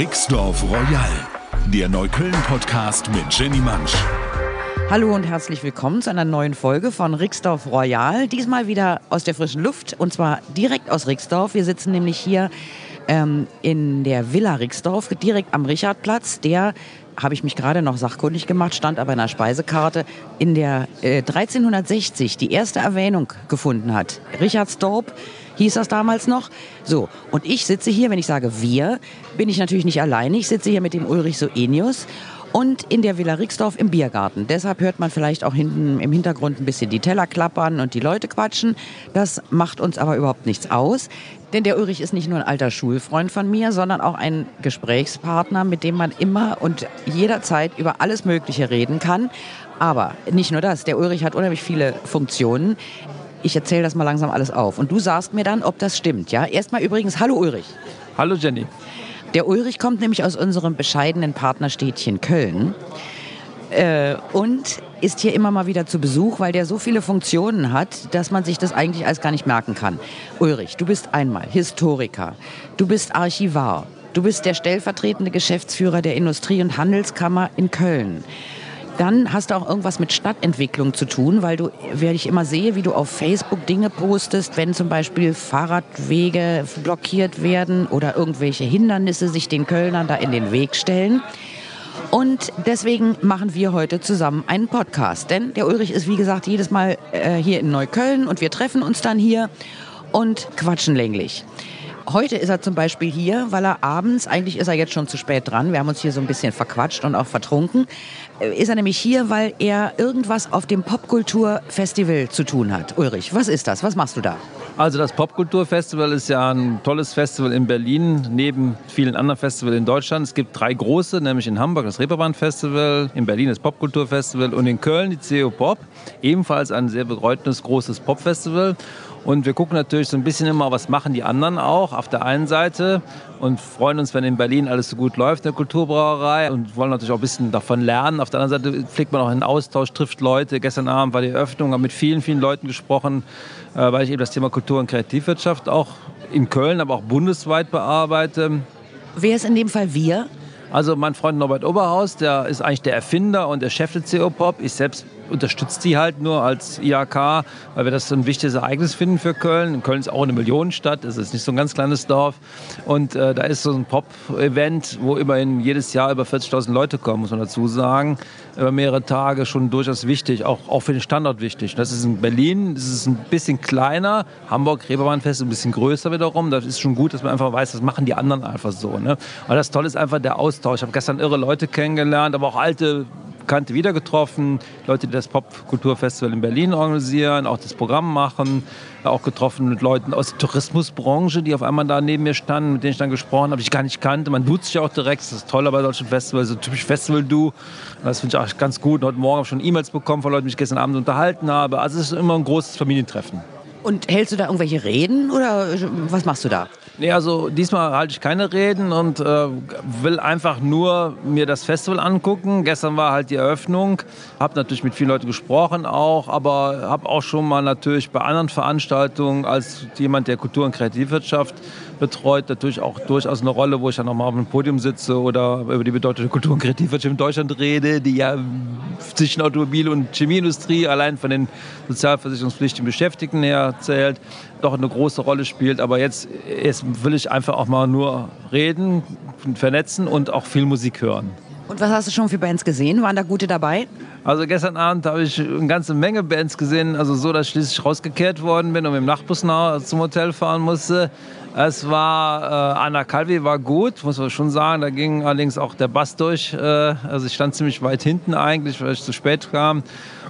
Rixdorf Royal, der Neukölln-Podcast mit Jenny Mansch. Hallo und herzlich willkommen zu einer neuen Folge von Rixdorf Royal. Diesmal wieder aus der frischen Luft und zwar direkt aus Rixdorf. Wir sitzen nämlich hier ähm, in der Villa Rixdorf, direkt am Richardplatz. Der, habe ich mich gerade noch sachkundig gemacht, stand aber in der Speisekarte, in der äh, 1360 die erste Erwähnung gefunden hat. Richardsdorp hieß das damals noch. So, und ich sitze hier, wenn ich sage wir, bin ich natürlich nicht alleine. Ich sitze hier mit dem Ulrich Soenius und in der Villa Rixdorf im Biergarten. Deshalb hört man vielleicht auch hinten im Hintergrund ein bisschen die Teller klappern und die Leute quatschen. Das macht uns aber überhaupt nichts aus. Denn der Ulrich ist nicht nur ein alter Schulfreund von mir, sondern auch ein Gesprächspartner, mit dem man immer und jederzeit über alles Mögliche reden kann. Aber nicht nur das, der Ulrich hat unheimlich viele Funktionen. Ich erzähle das mal langsam alles auf. Und du sagst mir dann, ob das stimmt. Ja? Erstmal übrigens, hallo Ulrich. Hallo Jenny. Der Ulrich kommt nämlich aus unserem bescheidenen Partnerstädtchen Köln äh, und ist hier immer mal wieder zu Besuch, weil der so viele Funktionen hat, dass man sich das eigentlich alles gar nicht merken kann. Ulrich, du bist einmal Historiker, du bist Archivar, du bist der stellvertretende Geschäftsführer der Industrie- und Handelskammer in Köln. Dann hast du auch irgendwas mit Stadtentwicklung zu tun, weil du, weil ich immer sehe, wie du auf Facebook Dinge postest, wenn zum Beispiel Fahrradwege blockiert werden oder irgendwelche Hindernisse sich den Kölnern da in den Weg stellen. Und deswegen machen wir heute zusammen einen Podcast. Denn der Ulrich ist, wie gesagt, jedes Mal äh, hier in Neukölln und wir treffen uns dann hier und quatschen länglich. Heute ist er zum Beispiel hier, weil er abends, eigentlich ist er jetzt schon zu spät dran, wir haben uns hier so ein bisschen verquatscht und auch vertrunken, äh, ist er nämlich hier, weil er irgendwas auf dem Popkulturfestival zu tun hat. Ulrich, was ist das? Was machst du da? Also das Popkulturfestival ist ja ein tolles Festival in Berlin, neben vielen anderen Festivals in Deutschland. Es gibt drei große, nämlich in Hamburg das Reeperbahn Festival, in Berlin das Popkulturfestival und in Köln die CO Pop, ebenfalls ein sehr bedeutendes großes Popfestival. Und wir gucken natürlich so ein bisschen immer, was machen die anderen auch auf der einen Seite und freuen uns, wenn in Berlin alles so gut läuft in der Kulturbrauerei und wollen natürlich auch ein bisschen davon lernen. Auf der anderen Seite pflegt man auch einen Austausch, trifft Leute. Gestern Abend war die Eröffnung, habe mit vielen, vielen Leuten gesprochen, äh, weil ich eben das Thema Kultur- und Kreativwirtschaft auch in Köln, aber auch bundesweit bearbeite. Wer ist in dem Fall wir? Also mein Freund Norbert Oberhaus, der ist eigentlich der Erfinder und der Chef der CO Pop. Ich selbst unterstützt die halt nur als IHK, weil wir das so ein wichtiges Ereignis finden für Köln. Köln ist auch eine Millionenstadt, es ist nicht so ein ganz kleines Dorf. Und äh, da ist so ein Pop-Event, wo immerhin jedes Jahr über 40.000 Leute kommen, muss man dazu sagen. Über mehrere Tage schon durchaus wichtig, auch, auch für den Standort wichtig. Das ist in Berlin, das ist ein bisschen kleiner. Hamburg, Reeperbahnfest, ein bisschen größer wiederum. Das ist schon gut, dass man einfach weiß, das machen die anderen einfach so. Ne? Aber das Tolle ist einfach der Austausch. Ich habe gestern irre Leute kennengelernt, aber auch alte Bekannte wieder getroffen, Leute, die das Popkulturfestival in Berlin organisieren, auch das Programm machen, auch getroffen mit Leuten aus der Tourismusbranche, die auf einmal da neben mir standen, mit denen ich dann gesprochen habe, die ich gar nicht kannte. Man duzt sich auch direkt, das ist toll bei solchen Festivals, so typisch Festival-Du. Das finde ich auch ganz gut. Heute Morgen habe ich schon E-Mails bekommen von Leuten, die ich gestern Abend unterhalten habe. Also es ist immer ein großes Familientreffen. Und hältst du da irgendwelche Reden oder was machst du da? Nee, also diesmal halte ich keine Reden und äh, will einfach nur mir das Festival angucken. Gestern war halt die Eröffnung, habe natürlich mit vielen Leuten gesprochen auch, aber habe auch schon mal natürlich bei anderen Veranstaltungen als jemand, der Kultur- und Kreativwirtschaft betreut, natürlich auch durchaus eine Rolle, wo ich dann nochmal auf dem Podium sitze oder über die Bedeutung der Kultur- und Kreativwirtschaft in Deutschland rede, die ja zwischen Automobil- und Chemieindustrie allein von den sozialversicherungspflichtigen Beschäftigten her zählt, doch eine große Rolle spielt. Aber jetzt, jetzt will ich einfach auch mal nur reden, vernetzen und auch viel Musik hören. Und was hast du schon für Bands gesehen? Waren da gute dabei? Also gestern Abend habe ich eine ganze Menge Bands gesehen, also so, dass ich schließlich rausgekehrt worden bin und mit dem Nachtbus nach zum Hotel fahren musste. Es war, äh, Anna Calvi war gut, muss man schon sagen. Da ging allerdings auch der Bass durch. Äh, also ich stand ziemlich weit hinten eigentlich, weil ich zu spät kam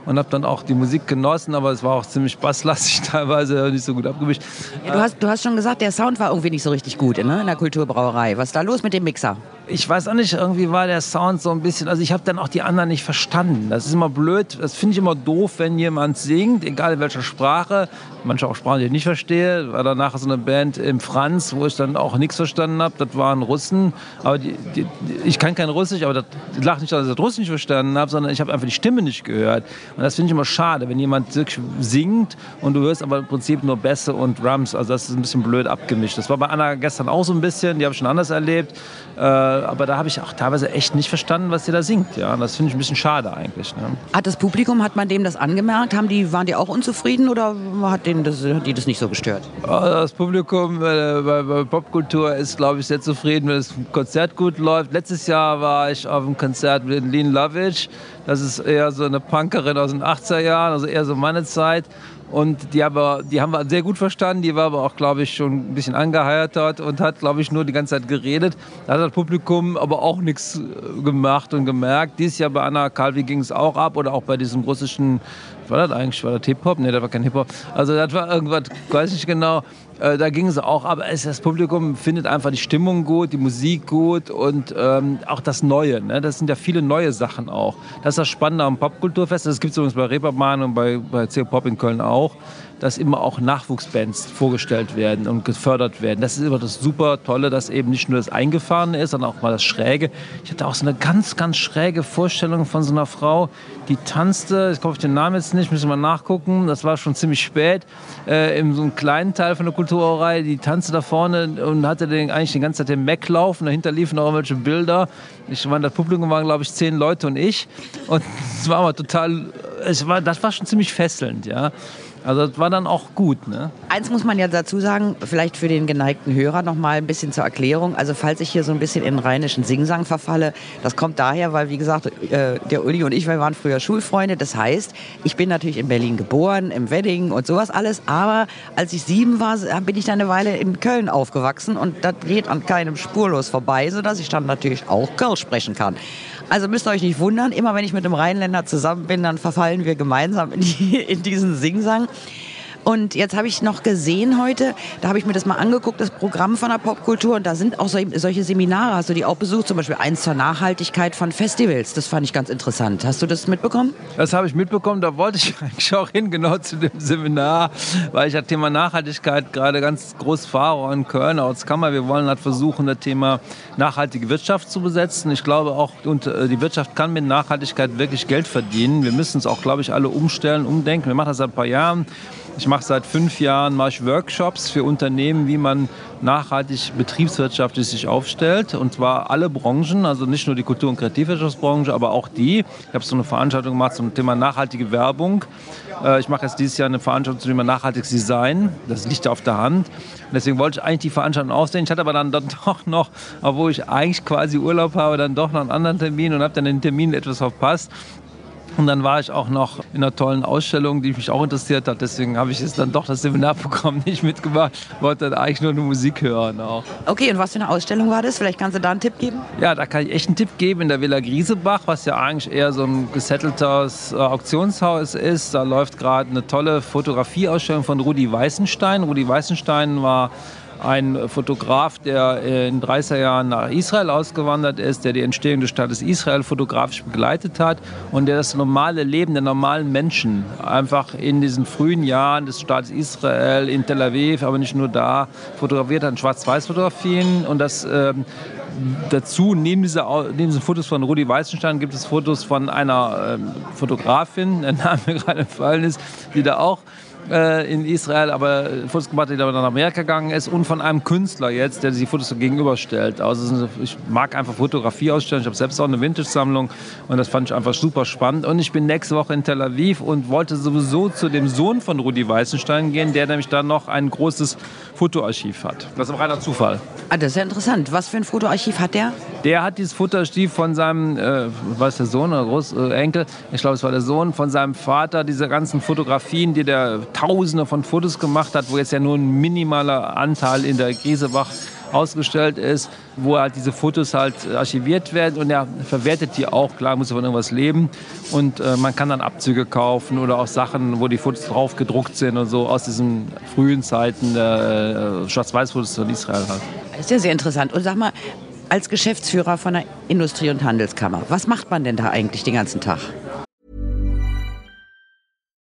und habe dann auch die Musik genossen, aber es war auch ziemlich basslastig teilweise, nicht so gut abgemischt. Ja, du, hast, du hast schon gesagt, der Sound war irgendwie nicht so richtig gut ne, in der Kulturbrauerei. Was ist da los mit dem Mixer? ich weiß auch nicht, irgendwie war der Sound so ein bisschen, also ich habe dann auch die anderen nicht verstanden. Das ist immer blöd, das finde ich immer doof, wenn jemand singt, egal in welcher Sprache, manche auch Sprachen, die ich nicht verstehe. War danach so eine Band im Franz, wo ich dann auch nichts verstanden habe. Das waren Russen, aber die, die, ich kann kein Russisch, aber das lag nicht, dass ich das Russisch nicht verstanden habe, sondern ich habe einfach die Stimme nicht gehört. Und das finde ich immer schade, wenn jemand wirklich singt und du hörst aber im Prinzip nur Bässe und Drums. Also das ist ein bisschen blöd abgemischt. Das war bei Anna gestern auch so ein bisschen, die habe ich schon anders erlebt. Äh, aber da habe ich auch teilweise echt nicht verstanden, was sie da singt. Ja, und das finde ich ein bisschen schade eigentlich. Ne? Hat das Publikum, hat man dem das angemerkt? Haben die, waren die auch unzufrieden oder hat denen das, hat die das nicht so gestört? Das Publikum äh, bei, bei Popkultur ist, glaube ich, sehr zufrieden, wenn das Konzert gut läuft. Letztes Jahr war ich auf einem Konzert mit Lean Lovitch. Das ist eher so eine Punkerin aus den 80er Jahren, also eher so meine Zeit. Und die, aber, die haben wir sehr gut verstanden. Die war aber auch, glaube ich, schon ein bisschen angeheiratet und hat, glaube ich, nur die ganze Zeit geredet. Da hat das Publikum aber auch nichts äh, gemacht und gemerkt. Dieses Jahr bei Anna Calvi ging es auch ab oder auch bei diesem russischen, war das eigentlich? War das Hip-Hop? Nee, das war kein Hip-Hop. Also das war irgendwas, weiß nicht genau. Äh, da ging es auch, aber es, das Publikum findet einfach die Stimmung gut, die Musik gut und ähm, auch das Neue. Ne? Das sind ja viele neue Sachen auch. Das ist das Spannende am Popkulturfest. Das gibt es übrigens bei Reeperbahn und bei, bei CO Pop in Köln auch dass immer auch Nachwuchsbands vorgestellt werden und gefördert werden. Das ist immer das super Tolle, dass eben nicht nur das Eingefahrene ist, sondern auch mal das Schräge. Ich hatte auch so eine ganz, ganz schräge Vorstellung von so einer Frau, die tanzte, ich komme auf den Namen jetzt nicht, müssen wir nachgucken, das war schon ziemlich spät, äh, in so einem kleinen Teil von der Kulturreihe, die tanzte da vorne und hatte den, eigentlich die ganze Zeit den Mac laufen, dahinter liefen noch irgendwelche Bilder. Ich meine, das Publikum waren, glaube ich, zehn Leute und ich und es war aber total, es war, das war schon ziemlich fesselnd, ja. Also das war dann auch gut. Ne? Eins muss man ja dazu sagen, vielleicht für den geneigten Hörer noch mal ein bisschen zur Erklärung. Also falls ich hier so ein bisschen in rheinischen Singsang verfalle, das kommt daher, weil wie gesagt, äh, der Uli und ich, wir waren früher Schulfreunde. Das heißt, ich bin natürlich in Berlin geboren, im Wedding und sowas alles. Aber als ich sieben war, bin ich dann eine Weile in Köln aufgewachsen und das geht an keinem spurlos vorbei, sodass ich dann natürlich auch Kölsch sprechen kann. Also müsst ihr euch nicht wundern, immer wenn ich mit einem Rheinländer zusammen bin, dann verfallen wir gemeinsam in, die, in diesen Singsang. Und jetzt habe ich noch gesehen heute, da habe ich mir das mal angeguckt, das Programm von der Popkultur. Und da sind auch solche Seminare, hast du die auch besucht? Zum Beispiel eins zur Nachhaltigkeit von Festivals. Das fand ich ganz interessant. Hast du das mitbekommen? Das habe ich mitbekommen. Da wollte ich eigentlich auch hin, genau zu dem Seminar, weil ich das Thema Nachhaltigkeit gerade ganz groß fahre in Köln, Ortskammer. Wir wollen halt versuchen, das Thema nachhaltige Wirtschaft zu besetzen. Ich glaube auch, und äh, die Wirtschaft kann mit Nachhaltigkeit wirklich Geld verdienen. Wir müssen es auch, glaube ich, alle umstellen, umdenken. Wir machen das seit ein paar Jahren. Ich mache seit fünf Jahren mache ich Workshops für Unternehmen, wie man nachhaltig betriebswirtschaftlich sich aufstellt. Und zwar alle Branchen, also nicht nur die Kultur- und Kreativwirtschaftsbranche, aber auch die. Ich habe so eine Veranstaltung gemacht zum Thema nachhaltige Werbung. Äh, ich mache jetzt dieses Jahr eine Veranstaltung zum Thema nachhaltiges Design. Das liegt auf der Hand. Und deswegen wollte ich eigentlich die Veranstaltung ausdehnen. Ich hatte aber dann, dann doch noch, obwohl ich eigentlich quasi Urlaub habe, dann doch noch einen anderen Termin und habe dann den Termin etwas verpasst. Und dann war ich auch noch in einer tollen Ausstellung, die mich auch interessiert hat. Deswegen habe ich jetzt dann doch das Seminarprogramm nicht mitgemacht. Wollte dann eigentlich nur eine Musik hören auch. Okay, und was für eine Ausstellung war das? Vielleicht kannst du da einen Tipp geben? Ja, da kann ich echt einen Tipp geben. In der Villa Griesebach, was ja eigentlich eher so ein gesetteltes äh, Auktionshaus ist. Da läuft gerade eine tolle Fotografieausstellung von Rudi Weißenstein. Rudi Weißenstein war ein Fotograf, der in 30er Jahren nach Israel ausgewandert ist, der die Entstehung des Staates Israel fotografisch begleitet hat und der das normale Leben der normalen Menschen einfach in diesen frühen Jahren des Staates Israel, in Tel Aviv, aber nicht nur da, fotografiert hat, Schwarz-Weiß-Fotografien. Und das ähm, dazu, neben, dieser, neben diesen Fotos von Rudi Weißenstein, gibt es Fotos von einer ähm, Fotografin, der Name gerade gefallen ist, die da auch äh, in Israel, aber Fotos gemacht, die dann nach Amerika gegangen ist und von einem Künstler jetzt, der die Fotos gegenüberstellt. Also ich mag einfach Fotografie ausstellen. Ich habe selbst auch eine Vintage-Sammlung und das fand ich einfach super spannend. Und ich bin nächste Woche in Tel Aviv und wollte sowieso zu dem Sohn von Rudi Weißenstein gehen, der nämlich dann noch ein großes Fotoarchiv hat. Das ist ein reiner Zufall. Ah, das ist ja interessant. Was für ein Fotoarchiv hat der? Der hat dieses Fotoarchiv von seinem, äh, was der Sohn oder Großenkel, äh, ich glaube es war der Sohn, von seinem Vater, diese ganzen Fotografien, die der Tausende von Fotos gemacht hat, wo jetzt ja nur ein minimaler Anteil in der Griesebach ausgestellt ist, wo halt diese Fotos halt archiviert werden und er verwertet die auch. Klar, muss von irgendwas leben und äh, man kann dann Abzüge kaufen oder auch Sachen, wo die Fotos drauf gedruckt sind und so aus diesen frühen Zeiten der äh, Schwarz-Weiß-Fotos von Israel halt. Das ist ja sehr interessant. Und sag mal, als Geschäftsführer von der Industrie- und Handelskammer, was macht man denn da eigentlich den ganzen Tag?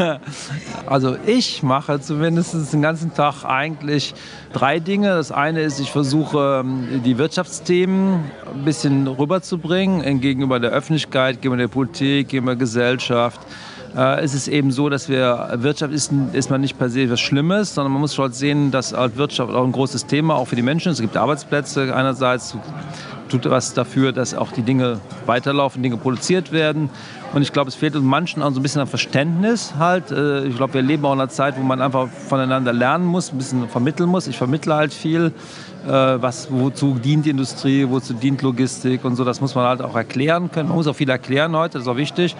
Also ich mache zumindest den ganzen Tag eigentlich drei Dinge. Das eine ist, ich versuche ähm, die Wirtschaftsthemen ein bisschen rüberzubringen gegenüber der Öffentlichkeit, gegenüber der Politik, gegenüber der Gesellschaft. Äh, es ist eben so, dass wir Wirtschaft ist, ist man nicht per se etwas Schlimmes, sondern man muss schon sehen, dass halt Wirtschaft auch ein großes Thema auch für die Menschen ist. Es gibt Arbeitsplätze einerseits, tut was dafür, dass auch die Dinge weiterlaufen, Dinge produziert werden. Und ich glaube, es fehlt uns manchen auch so ein bisschen an Verständnis halt. Äh, Ich glaube, wir leben auch in einer Zeit, wo man einfach voneinander lernen muss, ein bisschen vermitteln muss. Ich vermittle halt viel, äh, was, wozu dient die Industrie, wozu dient Logistik und so. Das muss man halt auch erklären können. Man muss auch viel erklären heute, das ist auch wichtig.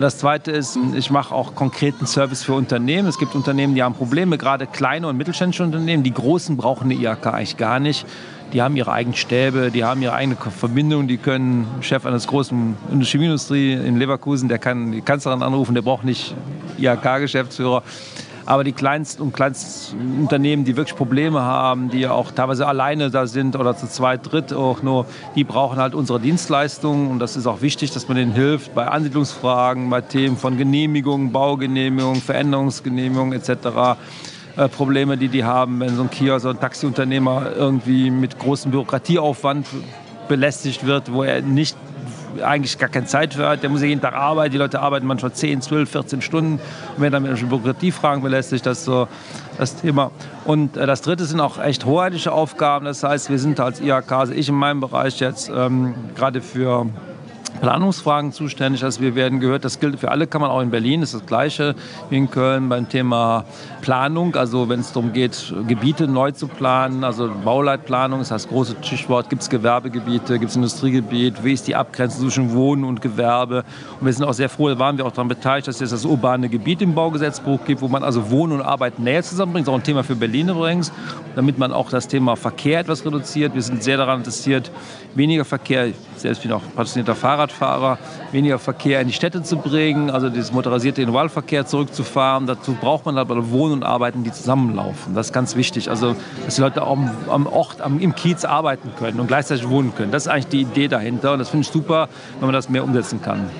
Das Zweite ist, ich mache auch konkreten Service für Unternehmen. Es gibt Unternehmen, die haben Probleme, gerade kleine und mittelständische Unternehmen. Die großen brauchen eine IHK eigentlich gar nicht. Die haben ihre eigenen Stäbe, die haben ihre eigene Verbindung, die können Chef eines großen Chemieindustrie in Leverkusen, der kann die Kanzlerin anrufen, der braucht nicht IHK-Geschäftsführer. Aber die kleinsten und kleinsten Unternehmen, die wirklich Probleme haben, die auch teilweise alleine da sind oder zu zweit, dritt auch nur, die brauchen halt unsere Dienstleistungen. Und das ist auch wichtig, dass man denen hilft bei Ansiedlungsfragen, bei Themen von Genehmigungen, Baugenehmigungen, Veränderungsgenehmigungen etc. Äh, Probleme, die die haben, wenn so ein Kiosk oder ein Taxiunternehmer irgendwie mit großem Bürokratieaufwand belästigt wird, wo er nicht eigentlich gar keine Zeit für hat. Der muss ja jeden Tag arbeiten. Die Leute arbeiten manchmal 10, 12, 14 Stunden. Und wenn dann mit Bürokratiefragen belästigt, das ist so das Thema. Und äh, das dritte sind auch echt hoheitliche Aufgaben. Das heißt, wir sind als IHK, also ich in meinem Bereich jetzt ähm, gerade für Planungsfragen zuständig. Also wir werden gehört, das gilt für alle Kammern, auch in Berlin ist das Gleiche wie in Köln beim Thema Planung. Also wenn es darum geht, Gebiete neu zu planen, also Bauleitplanung, das heißt große Stichwort, gibt es Gewerbegebiete, gibt es Industriegebiet, wie ist die Abgrenzung zwischen Wohnen und Gewerbe. Und wir sind auch sehr froh, da waren wir auch daran beteiligt, dass es das urbane Gebiet im Baugesetzbuch gibt, wo man also Wohnen und Arbeit näher zusammenbringt. Das ist auch ein Thema für Berlin übrigens, damit man auch das Thema Verkehr etwas reduziert. Wir sind sehr daran interessiert, weniger Verkehr, ich selbst bin auch passionierter Fahrradfahrer, weniger Verkehr in die Städte zu bringen, also dieses motorisierte Individualverkehr zurückzufahren. Dazu braucht man aber Wohnen und Arbeiten, die zusammenlaufen. Das ist ganz wichtig. Also, dass die Leute auch am, am Ort, am, im Kiez arbeiten können und gleichzeitig wohnen können. Das ist eigentlich die Idee dahinter und das finde ich super, wenn man das mehr umsetzen kann.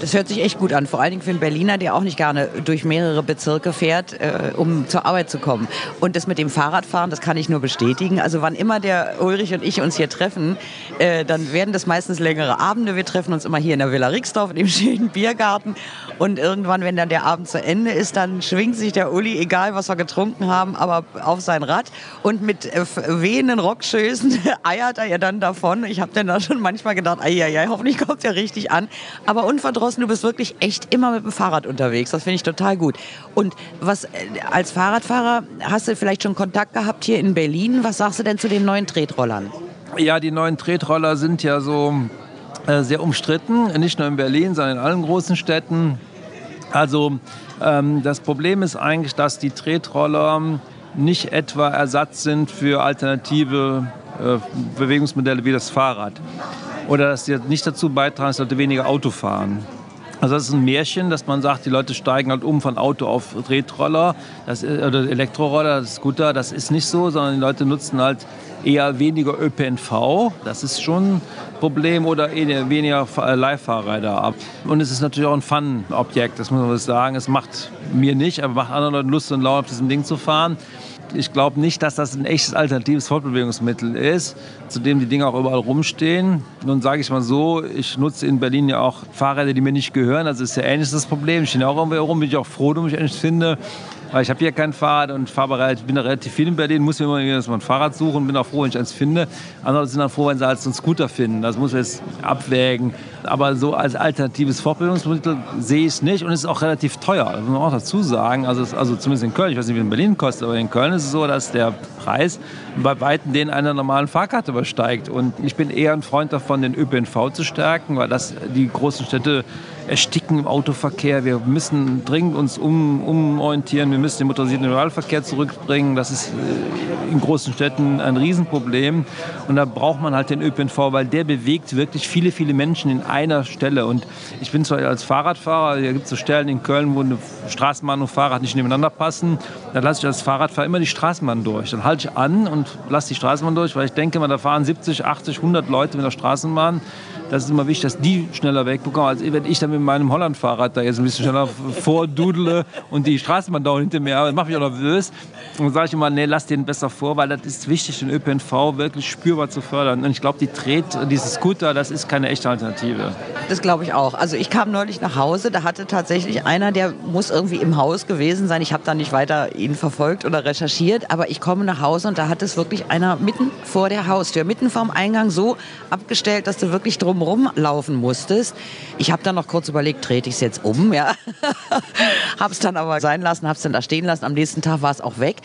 Das hört sich echt gut an, vor allen Dingen für einen Berliner, der auch nicht gerne durch mehrere Bezirke fährt, äh, um zur Arbeit zu kommen. Und das mit dem Fahrradfahren, das kann ich nur bestätigen. Also wann immer der Ulrich und ich uns hier treffen, äh, dann werden das meistens längere Abende. Wir treffen uns immer hier in der Villa Rixdorf, in dem schönen Biergarten. Und irgendwann, wenn dann der Abend zu Ende ist, dann schwingt sich der Uli, egal was wir getrunken haben, aber auf sein Rad. Und mit äh, wehenden Rockschößen eiert er ja dann davon. Ich habe dann da schon manchmal gedacht, ai, hoffentlich kommt er richtig an. Aber unverdrossen, du bist wirklich echt immer mit dem Fahrrad unterwegs. Das finde ich total gut. Und was äh, als Fahrradfahrer hast du vielleicht schon Kontakt gehabt hier in Berlin? Was sagst du denn zu den neuen Tretrollern? Ja, die neuen Tretroller sind ja so äh, sehr umstritten, nicht nur in Berlin, sondern in allen großen Städten. Also ähm, das Problem ist eigentlich, dass die Tretroller nicht etwa Ersatz sind für alternative äh, Bewegungsmodelle wie das Fahrrad. Oder dass sie nicht dazu beitragen, dass Leute weniger Auto fahren. Also das ist ein Märchen, dass man sagt, die Leute steigen halt um von Auto auf Tretroller das, oder Elektroroller, Scooter. Das ist nicht so, sondern die Leute nutzen halt eher weniger ÖPNV. Das ist schon ein Problem oder weniger Fa- Leihfahrräder ab. Und es ist natürlich auch ein Fun-Objekt, das muss man sagen. Es macht mir nicht, aber macht anderen Leuten Lust und Laune, auf diesem Ding zu fahren. Ich glaube nicht, dass das ein echtes alternatives Fortbewegungsmittel ist, zu dem die Dinge auch überall rumstehen. Nun sage ich mal so, ich nutze in Berlin ja auch Fahrräder, die mir nicht gehören. Also ist ja ähnlich das Problem. Ich stehe auch irgendwo rum, bin ich auch froh, dass ich ehrlich finde. Weil ich habe hier kein Fahrrad und ich bin da relativ viel in Berlin, muss mir immer mal ein Fahrrad suchen bin auch froh, wenn ich eins finde. Andere sind dann froh, wenn sie halt so einen Scooter finden. Das muss man jetzt abwägen. Aber so als alternatives Fortbildungsmittel sehe ich es nicht und es ist auch relativ teuer. Das muss man auch dazu sagen. Also, also zumindest in Köln, ich weiß nicht, wie es in Berlin kostet, aber in Köln ist es so, dass der Preis bei Weitem den einer normalen Fahrkarte übersteigt. Und ich bin eher ein Freund davon, den ÖPNV zu stärken, weil das die großen Städte ersticken im Autoverkehr. Wir müssen dringend uns um, umorientieren. Wir müssen den motorisierten Individualverkehr zurückbringen. Das ist äh, in großen Städten ein Riesenproblem. Und da braucht man halt den ÖPNV, weil der bewegt wirklich viele, viele Menschen in einer Stelle. Und ich bin zwar als Fahrradfahrer, hier gibt es so Stellen in Köln, wo eine Straßenbahn und Fahrrad nicht nebeneinander passen. Da lasse ich als Fahrradfahrer immer die Straßenbahn durch. Dann halte ich an und lasse die Straßenbahn durch, weil ich denke mal, da fahren 70, 80, 100 Leute mit der Straßenbahn. Das ist immer wichtig, dass die schneller wegbekommen, als wenn ich dann mit meinem Holland-Fahrrad da jetzt ein bisschen schneller vordudele und die Straßenbahn dauert hinter mir. Das macht mich auch nervös. Und dann sage ich immer, nee, lass den besser vor, weil das ist wichtig, den ÖPNV wirklich spürbar zu fördern. Und ich glaube, die Tret, diese Scooter, das ist keine echte Alternative. Das glaube ich auch. Also ich kam neulich nach Hause, da hatte tatsächlich einer, der muss irgendwie im Haus gewesen sein. Ich habe da nicht weiter ihn verfolgt oder recherchiert, aber ich komme nach Hause und da hat es wirklich einer mitten vor der Haustür, mitten vorm Eingang so abgestellt, dass du wirklich drumherum laufen musstest. Ich habe dann noch kurz überlegt, trete ich es jetzt um, ja. habe es dann aber sein lassen, habe es dann da stehen lassen. Am nächsten Tag war es auch weg.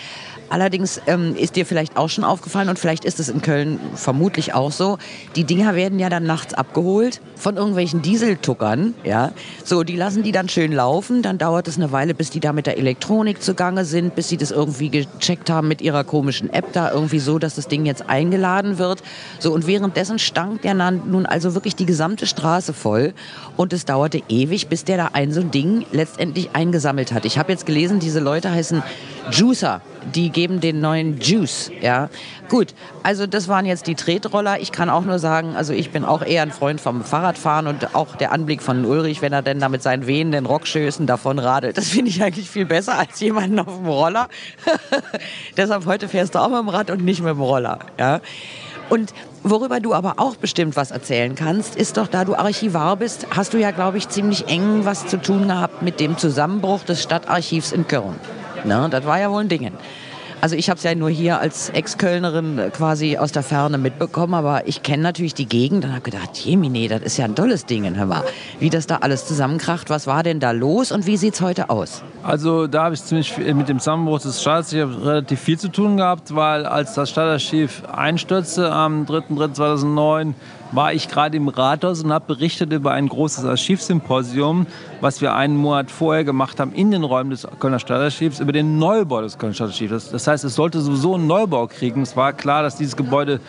Allerdings ähm, ist dir vielleicht auch schon aufgefallen und vielleicht ist es in Köln vermutlich auch so, die Dinger werden ja dann nachts abgeholt von irgendwelchen Dieseltuckern, ja. So, die lassen die dann schön laufen, dann dauert es eine Weile, bis die da mit der Elektronik zugange sind, bis sie das irgendwie gecheckt haben mit ihrer komischen App da irgendwie so, dass das Ding jetzt eingeladen wird. So, und währenddessen stank der nun also wirklich die gesamte Straße voll und es dauerte ewig, bis der da ein so ein Ding letztendlich eingesammelt hat. Ich habe jetzt gelesen, diese Leute heißen Juicer. Die geben den neuen Juice, ja. Gut, also das waren jetzt die Tretroller. Ich kann auch nur sagen, also ich bin auch eher ein Freund vom Fahrradfahren und auch der Anblick von Ulrich, wenn er denn da mit seinen wehenden Rockschößen davon radelt, das finde ich eigentlich viel besser als jemanden auf dem Roller. Deshalb heute fährst du auch mit dem Rad und nicht mit dem Roller, ja. Und worüber du aber auch bestimmt was erzählen kannst, ist doch, da du Archivar bist, hast du ja, glaube ich, ziemlich eng was zu tun gehabt mit dem Zusammenbruch des Stadtarchivs in Köln. Na, das war ja wohl ein Ding. Also ich habe es ja nur hier als Ex-Kölnerin äh, quasi aus der Ferne mitbekommen, aber ich kenne natürlich die Gegend und habe gedacht, Jemine, das ist ja ein tolles Ding, hör mal. Wie das da alles zusammenkracht, was war denn da los und wie sieht's heute aus? Also da habe ich ziemlich viel, mit dem Zusammenbruch des Staatsarchivs relativ viel zu tun gehabt, weil als das Stadtarchiv einstürzte am 3.3.2009, war ich gerade im Rathaus und habe berichtet über ein großes Archivsymposium, was wir einen Monat vorher gemacht haben in den Räumen des Kölner Stadtarchivs über den Neubau des Kölner Stadtarchivs. Das, das heißt, es sollte sowieso einen Neubau kriegen. Es war klar, dass dieses Gebäude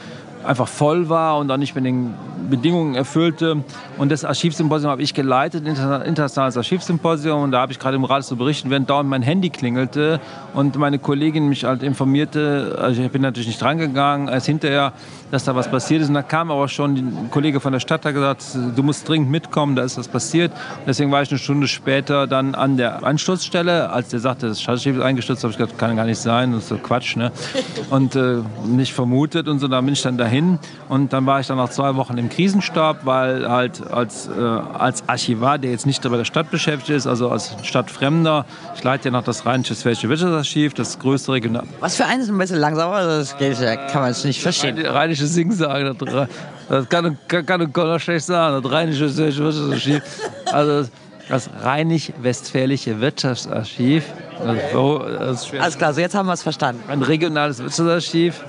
einfach voll war und auch nicht mit den Bedingungen erfüllte. Und das Archivsymposium habe ich geleitet, Inter- internationales Archivsymposium. Und da habe ich gerade im Rat zu berichten, während dauernd mein Handy klingelte und meine Kollegin mich halt informierte. Also ich bin natürlich nicht drangegangen, erst hinterher, dass da was passiert ist. Und da kam aber schon ein Kollege von der Stadt, der gesagt, du musst dringend mitkommen, da ist was passiert. Und deswegen war ich eine Stunde später dann an der Ansturzstelle. Als der sagte, das Stadtarchiv ist eingestürzt, habe ich gedacht, kann gar nicht sein, das ist so Quatsch. Ne? Und äh, nicht vermutet und so, da bin ich dann dahin. Und dann war ich dann nach zwei Wochen im Krisenstab, weil halt als, äh, als Archivar, der jetzt nicht bei der Stadt beschäftigt ist, also als Stadtfremder, ich leite ja noch das Rheinische-Westfälische Wirtschaftsarchiv, das größte Regional Was für eines ein bisschen langsamer, das kann man es nicht verstehen. rheinische Singsagen, das, das kann, kann, kann Gott schlecht sagen, das rheinische Westfälische Wirtschaftsarchiv. Also das Rheinisch-Westfälische Wirtschaftsarchiv, das, das ist schwer Alles klar, so jetzt haben wir es verstanden. ein regionales Wirtschaftsarchiv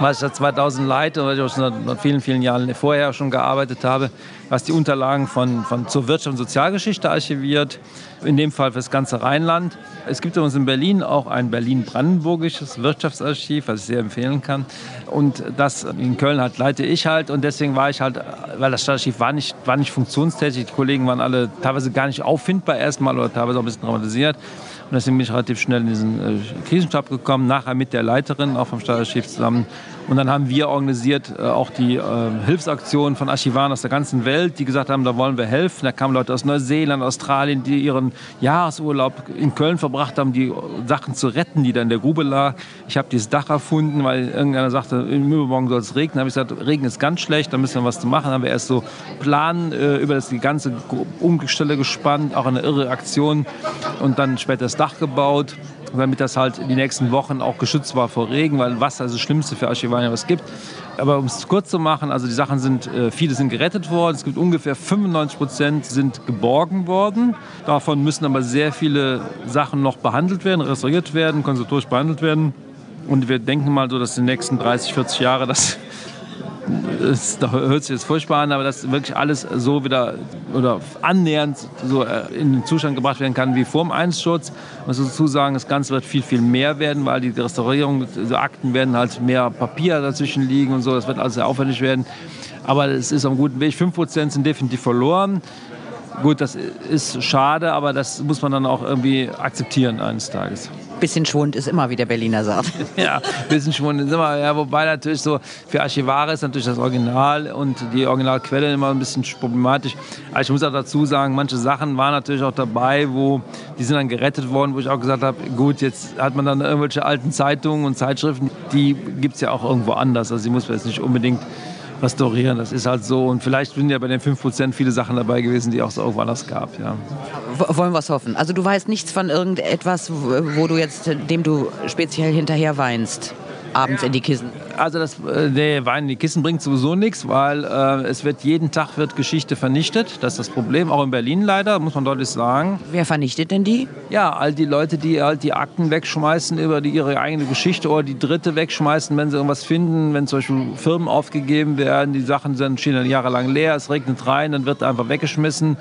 was ich seit 2000 leite und was ich auch schon seit vielen, vielen Jahren vorher schon gearbeitet habe, was die Unterlagen von, von zur Wirtschaft und Sozialgeschichte archiviert, in dem Fall für das ganze Rheinland. Es gibt übrigens in Berlin auch ein Berlin-Brandenburgisches Wirtschaftsarchiv, was ich sehr empfehlen kann. Und das in Köln halt leite ich halt und deswegen war ich halt, weil das Stadtarchiv war nicht, war nicht funktionstätig, die Kollegen waren alle teilweise gar nicht auffindbar erstmal oder teilweise auch ein bisschen traumatisiert. Und deswegen bin ich relativ schnell in diesen äh, Krisenstab gekommen, nachher mit der Leiterin, auch vom Stadtarchiv zusammen. Und dann haben wir organisiert äh, auch die äh, Hilfsaktionen von Archivaren aus der ganzen Welt, die gesagt haben, da wollen wir helfen. Da kamen Leute aus Neuseeland, Australien, die ihren Jahresurlaub in Köln verbracht haben, die Sachen zu retten, die da in der Grube lag. Ich habe dieses Dach erfunden, weil irgendeiner sagte, im Übermorgen soll es regnen. Da habe ich gesagt, Regen ist ganz schlecht, da müssen wir was zu machen. Dann haben wir erst so Plan äh, über das, die ganze Umstelle gespannt, auch eine irre Aktion und dann später das Dach gebaut damit das halt die nächsten Wochen auch geschützt war vor Regen, weil Wasser ist das Schlimmste für Archivarier, was es gibt. Aber um es kurz zu machen, also die Sachen sind, äh, viele sind gerettet worden. Es gibt ungefähr 95 Prozent sind geborgen worden. Davon müssen aber sehr viele Sachen noch behandelt werden, restauriert werden, konservatorisch behandelt werden. Und wir denken mal so, dass die nächsten 30, 40 Jahre das es hört sich jetzt furchtbar an, aber dass wirklich alles so wieder oder annähernd so äh, in den Zustand gebracht werden kann wie vor dem. Ich muss dazu sagen, das Ganze wird viel, viel mehr werden, weil die Restaurierung, die Akten werden halt mehr Papier dazwischen liegen und so. Das wird also sehr aufwendig werden. Aber es ist einem guten Weg. 5% sind definitiv verloren. Gut, das ist schade, aber das muss man dann auch irgendwie akzeptieren eines Tages bisschen Schwund ist immer, wie der Berliner sagt. ja, bisschen Schwund ist immer. Ja, wobei natürlich so für Archivare ist natürlich das Original und die Originalquelle immer ein bisschen problematisch. Aber ich muss auch dazu sagen, manche Sachen waren natürlich auch dabei, wo die sind dann gerettet worden, wo ich auch gesagt habe, gut, jetzt hat man dann irgendwelche alten Zeitungen und Zeitschriften, die gibt es ja auch irgendwo anders. Also die muss man jetzt nicht unbedingt restaurieren. Das ist halt so. Und vielleicht sind ja bei den 5% viele Sachen dabei gewesen, die auch so irgendwo anders gab. Ja. Wollen wir es hoffen. Also du weißt nichts von irgendetwas, wo du jetzt, dem du speziell hinterher weinst abends in die Kissen? Also das äh, nee, Wein in die Kissen bringt sowieso nichts, weil äh, es wird jeden Tag wird Geschichte vernichtet. Das ist das Problem, auch in Berlin leider, muss man deutlich sagen. Wer vernichtet denn die? Ja, all die Leute, die halt die Akten wegschmeißen über die, ihre eigene Geschichte oder die dritte wegschmeißen, wenn sie irgendwas finden, wenn zum Beispiel Firmen aufgegeben werden, die Sachen sind, stehen dann jahrelang leer, es regnet rein, dann wird einfach weggeschmissen.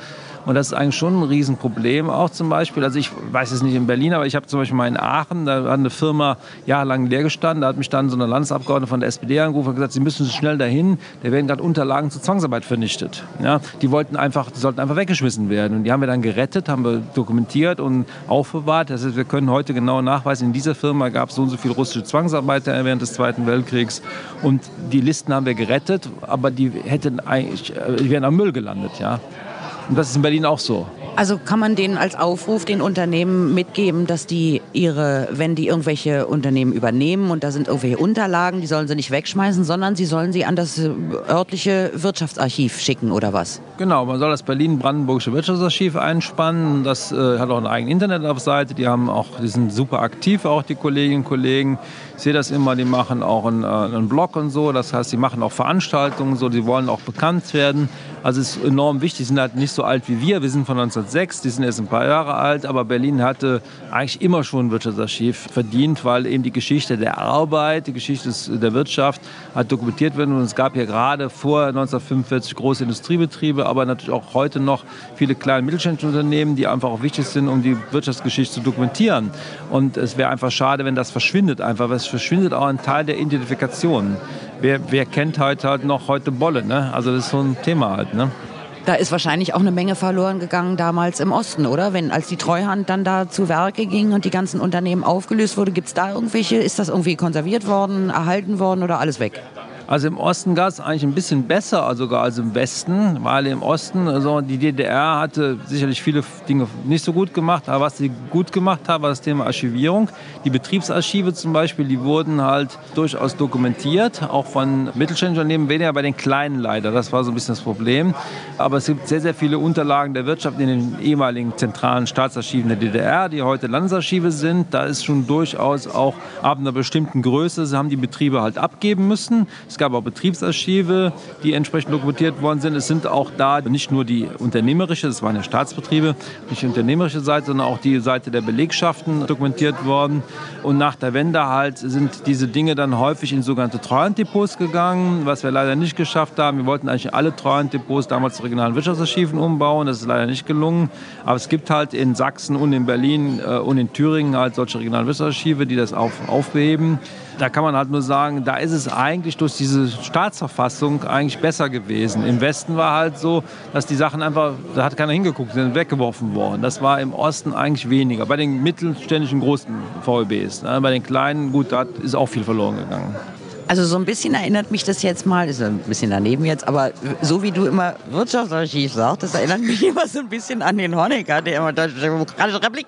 Und das ist eigentlich schon ein Riesenproblem auch zum Beispiel. Also ich weiß es nicht in Berlin, aber ich habe zum Beispiel mal in Aachen, da hat eine Firma jahrelang leer gestanden. Da hat mich dann so eine Landesabgeordnete von der SPD angerufen und gesagt, sie müssen schnell dahin. Da werden gerade Unterlagen zur Zwangsarbeit vernichtet. Ja, die wollten einfach, die sollten einfach weggeschmissen werden. Und die haben wir dann gerettet, haben wir dokumentiert und aufbewahrt. Das heißt, wir können heute genau nachweisen, in dieser Firma gab es so und so viele russische Zwangsarbeiter während des Zweiten Weltkriegs. Und die Listen haben wir gerettet, aber die hätten eigentlich, äh, die wären am Müll gelandet. Ja. Und das ist in Berlin auch so. Also kann man denen als Aufruf den Unternehmen mitgeben, dass die ihre, wenn die irgendwelche Unternehmen übernehmen und da sind irgendwelche Unterlagen, die sollen sie nicht wegschmeißen, sondern sie sollen sie an das örtliche Wirtschaftsarchiv schicken oder was? Genau, man soll das Berlin-Brandenburgische Wirtschaftsarchiv einspannen. Das äh, hat auch eine eigene Internetseite. Die die sind super aktiv, auch die Kolleginnen und Kollegen. Ich sehe das immer, die machen auch einen, äh, einen Blog und so. Das heißt, die machen auch Veranstaltungen, so, die wollen auch bekannt werden. Also es ist enorm wichtig. Die sind halt nicht so alt wie wir. Wir sind von 1906, die sind erst ein paar Jahre alt. Aber Berlin hatte eigentlich immer schon ein Wirtschaftsarchiv verdient, weil eben die Geschichte der Arbeit, die Geschichte der Wirtschaft hat dokumentiert werden. Und es gab ja gerade vor 1945 große Industriebetriebe, aber natürlich auch heute noch viele kleine mittelständische Unternehmen, die einfach auch wichtig sind, um die Wirtschaftsgeschichte zu dokumentieren. Und es wäre einfach schade, wenn das verschwindet einfach, weil es verschwindet auch ein Teil der Identifikation wer, wer kennt heute halt noch heute Bolle? Ne? Also das ist so ein Thema halt. Ne? Da ist wahrscheinlich auch eine Menge verloren gegangen damals im Osten, oder? Wenn als die Treuhand dann da zu Werke ging und die ganzen Unternehmen aufgelöst wurde, gibt es da irgendwelche? Ist das irgendwie konserviert worden, erhalten worden oder alles weg? Also im Osten gab es eigentlich ein bisschen besser sogar als im Westen, weil im Osten, also die DDR hatte sicherlich viele Dinge nicht so gut gemacht, aber was sie gut gemacht hat, war das Thema Archivierung. Die Betriebsarchive zum Beispiel, die wurden halt durchaus dokumentiert, auch von mittelständischen Unternehmen, weniger bei den kleinen leider, das war so ein bisschen das Problem. Aber es gibt sehr, sehr viele Unterlagen der Wirtschaft in den ehemaligen zentralen Staatsarchiven der DDR, die heute Landesarchive sind. Da ist schon durchaus auch ab einer bestimmten Größe, sie haben die Betriebe halt abgeben müssen. Es gab auch Betriebsarchive, die entsprechend dokumentiert worden sind. Es sind auch da nicht nur die unternehmerische, das waren ja Staatsbetriebe, nicht die unternehmerische Seite, sondern auch die Seite der Belegschaften dokumentiert worden. Und nach der Wende halt sind diese Dinge dann häufig in sogenannte Treuhanddepots gegangen, was wir leider nicht geschafft haben. Wir wollten eigentlich alle Treuhanddepots damals zu regionalen Wirtschaftsarchiven umbauen. Das ist leider nicht gelungen. Aber es gibt halt in Sachsen und in Berlin äh, und in Thüringen halt solche regionalen Wirtschaftsarchive, die das auf, aufbeheben. Da kann man halt nur sagen, da ist es eigentlich durch diese Staatsverfassung eigentlich besser gewesen. Im Westen war halt so, dass die Sachen einfach, da hat keiner hingeguckt, sind weggeworfen worden. Das war im Osten eigentlich weniger. Bei den mittelständischen großen VEBs. Ne? Bei den kleinen, gut, da ist auch viel verloren gegangen. Also so ein bisschen erinnert mich das jetzt mal, ist ein bisschen daneben jetzt, aber so wie du immer Wirtschaftsarchiv sagst, das erinnert mich immer so ein bisschen an den Honecker, der immer Deutsche Demokratische Republik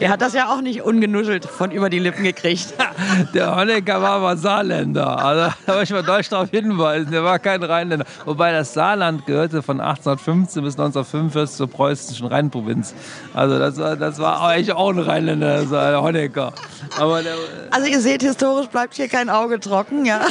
Der hat das ja auch nicht ungenuschelt von über die Lippen gekriegt. Der Honecker war aber Saarländer. Also da möchte ich mal deutsch darauf hinweisen. Der war kein Rheinländer. Wobei das Saarland gehörte von 1815 bis 1945 zur preußischen Rheinprovinz. Also das war, das war eigentlich auch ein Rheinländer, der Honecker. Aber der, also ihr seht, historisch bleibt hier kein Auge trocken, ja.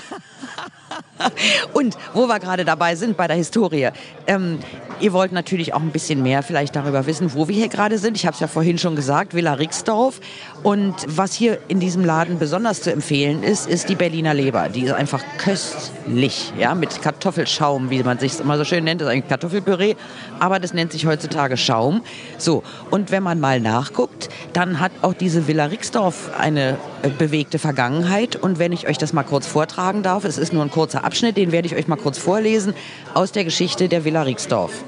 Und wo wir gerade dabei sind bei der Historie, ähm, ihr wollt natürlich auch ein bisschen mehr vielleicht darüber wissen, wo wir hier gerade sind. Ich habe es ja vorhin schon gesagt, Villa Rixdorf. Und was hier in diesem Laden besonders zu empfehlen ist, ist die Berliner Leber. Die ist einfach köstlich, ja, mit Kartoffelschaum, wie man sich immer so schön nennt. Das ist eigentlich Kartoffelpüree, aber das nennt sich heutzutage Schaum. So, und wenn man mal nachguckt, dann hat auch diese Villa Rixdorf eine äh, bewegte Vergangenheit. Und wenn ich euch das mal kurz vortragen darf, es ist nur ein kurzer Abschnitt, den werde ich euch mal kurz vorlesen aus der Geschichte der Villa Rixdorf.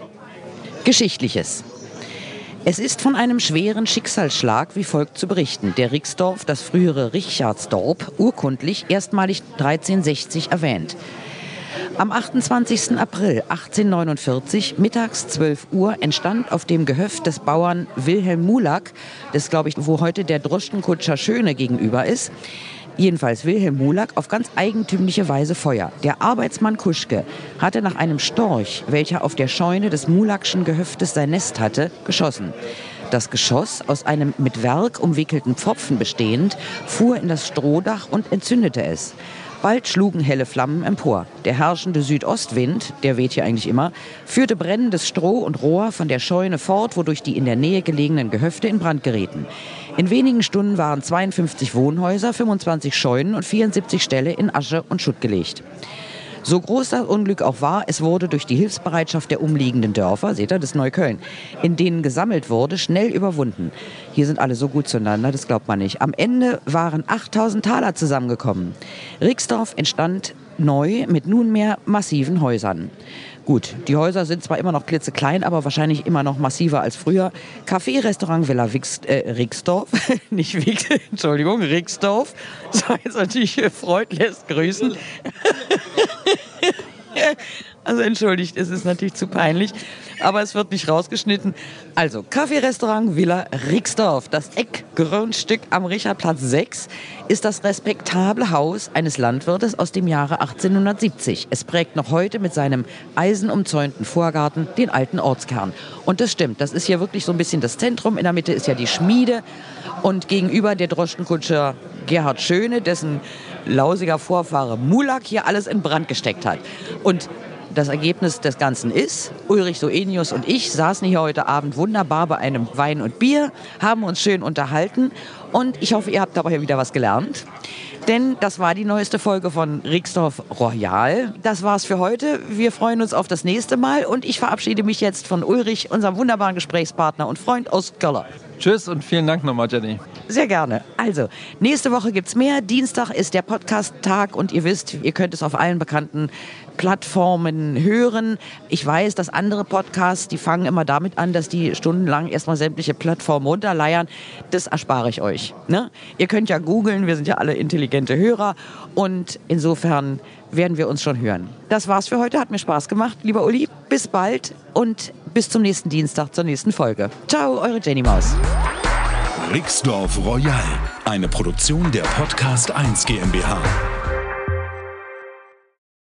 Geschichtliches. Es ist von einem schweren Schicksalsschlag wie folgt zu berichten. Der Rixdorf, das frühere Richardsdorp, urkundlich erstmalig 1360 erwähnt. Am 28. April 1849, mittags 12 Uhr, entstand auf dem Gehöft des Bauern Wilhelm Mulak, das glaube ich, wo heute der Droschkenkutscher Schöne gegenüber ist, Jedenfalls Wilhelm Mulak auf ganz eigentümliche Weise Feuer. Der Arbeitsmann Kuschke hatte nach einem Storch, welcher auf der Scheune des Mulakschen Gehöftes sein Nest hatte, geschossen. Das Geschoss, aus einem mit Werk umwickelten Pfropfen bestehend, fuhr in das Strohdach und entzündete es. Bald schlugen helle Flammen empor. Der herrschende Südostwind, der weht hier eigentlich immer, führte brennendes Stroh und Rohr von der Scheune fort, wodurch die in der Nähe gelegenen Gehöfte in Brand gerieten. In wenigen Stunden waren 52 Wohnhäuser, 25 Scheunen und 74 Ställe in Asche und Schutt gelegt. So groß das Unglück auch war, es wurde durch die Hilfsbereitschaft der umliegenden Dörfer, seht ihr, das Neukölln, in denen gesammelt wurde, schnell überwunden. Hier sind alle so gut zueinander, das glaubt man nicht. Am Ende waren 8000 Taler zusammengekommen. Rixdorf entstand neu mit nunmehr massiven Häusern. Gut, die Häuser sind zwar immer noch klitzeklein, aber wahrscheinlich immer noch massiver als früher. Café, Restaurant Villa Wix, äh, Rixdorf, nicht Wix, Entschuldigung, Rixdorf. So jetzt natürlich Freud lässt grüßen. Also entschuldigt, es ist natürlich zu peinlich, aber es wird nicht rausgeschnitten. Also, Kaffeerestaurant Villa Rixdorf, das Eckgrundstück am Richardplatz 6, ist das respektable Haus eines Landwirtes aus dem Jahre 1870. Es prägt noch heute mit seinem eisenumzäunten Vorgarten den alten Ortskern. Und das stimmt, das ist hier wirklich so ein bisschen das Zentrum. In der Mitte ist ja die Schmiede und gegenüber der Droschkenkutscher Gerhard Schöne, dessen lausiger Vorfahre Mulak hier alles in Brand gesteckt hat. Und das Ergebnis des Ganzen ist, Ulrich Soenius und ich saßen hier heute Abend wunderbar bei einem Wein und Bier, haben uns schön unterhalten und ich hoffe, ihr habt dabei wieder was gelernt. Denn das war die neueste Folge von Rixdorf Royal. Das war's für heute. Wir freuen uns auf das nächste Mal und ich verabschiede mich jetzt von Ulrich, unserem wunderbaren Gesprächspartner und Freund aus Göller. Tschüss und vielen Dank nochmal, Jenny. Sehr gerne. Also, nächste Woche gibt's mehr. Dienstag ist der Podcast-Tag und ihr wisst, ihr könnt es auf allen bekannten Plattformen hören. Ich weiß, dass andere Podcasts, die fangen immer damit an, dass die stundenlang erstmal sämtliche Plattformen runterleiern. Das erspare ich euch. Ne? Ihr könnt ja googeln, wir sind ja alle intelligente Hörer und insofern werden wir uns schon hören. Das war's für heute, hat mir Spaß gemacht. Lieber Uli, bis bald und bis zum nächsten Dienstag zur nächsten Folge. Ciao, eure Jenny Maus. Rixdorf Royal, eine Produktion der Podcast 1 GmbH.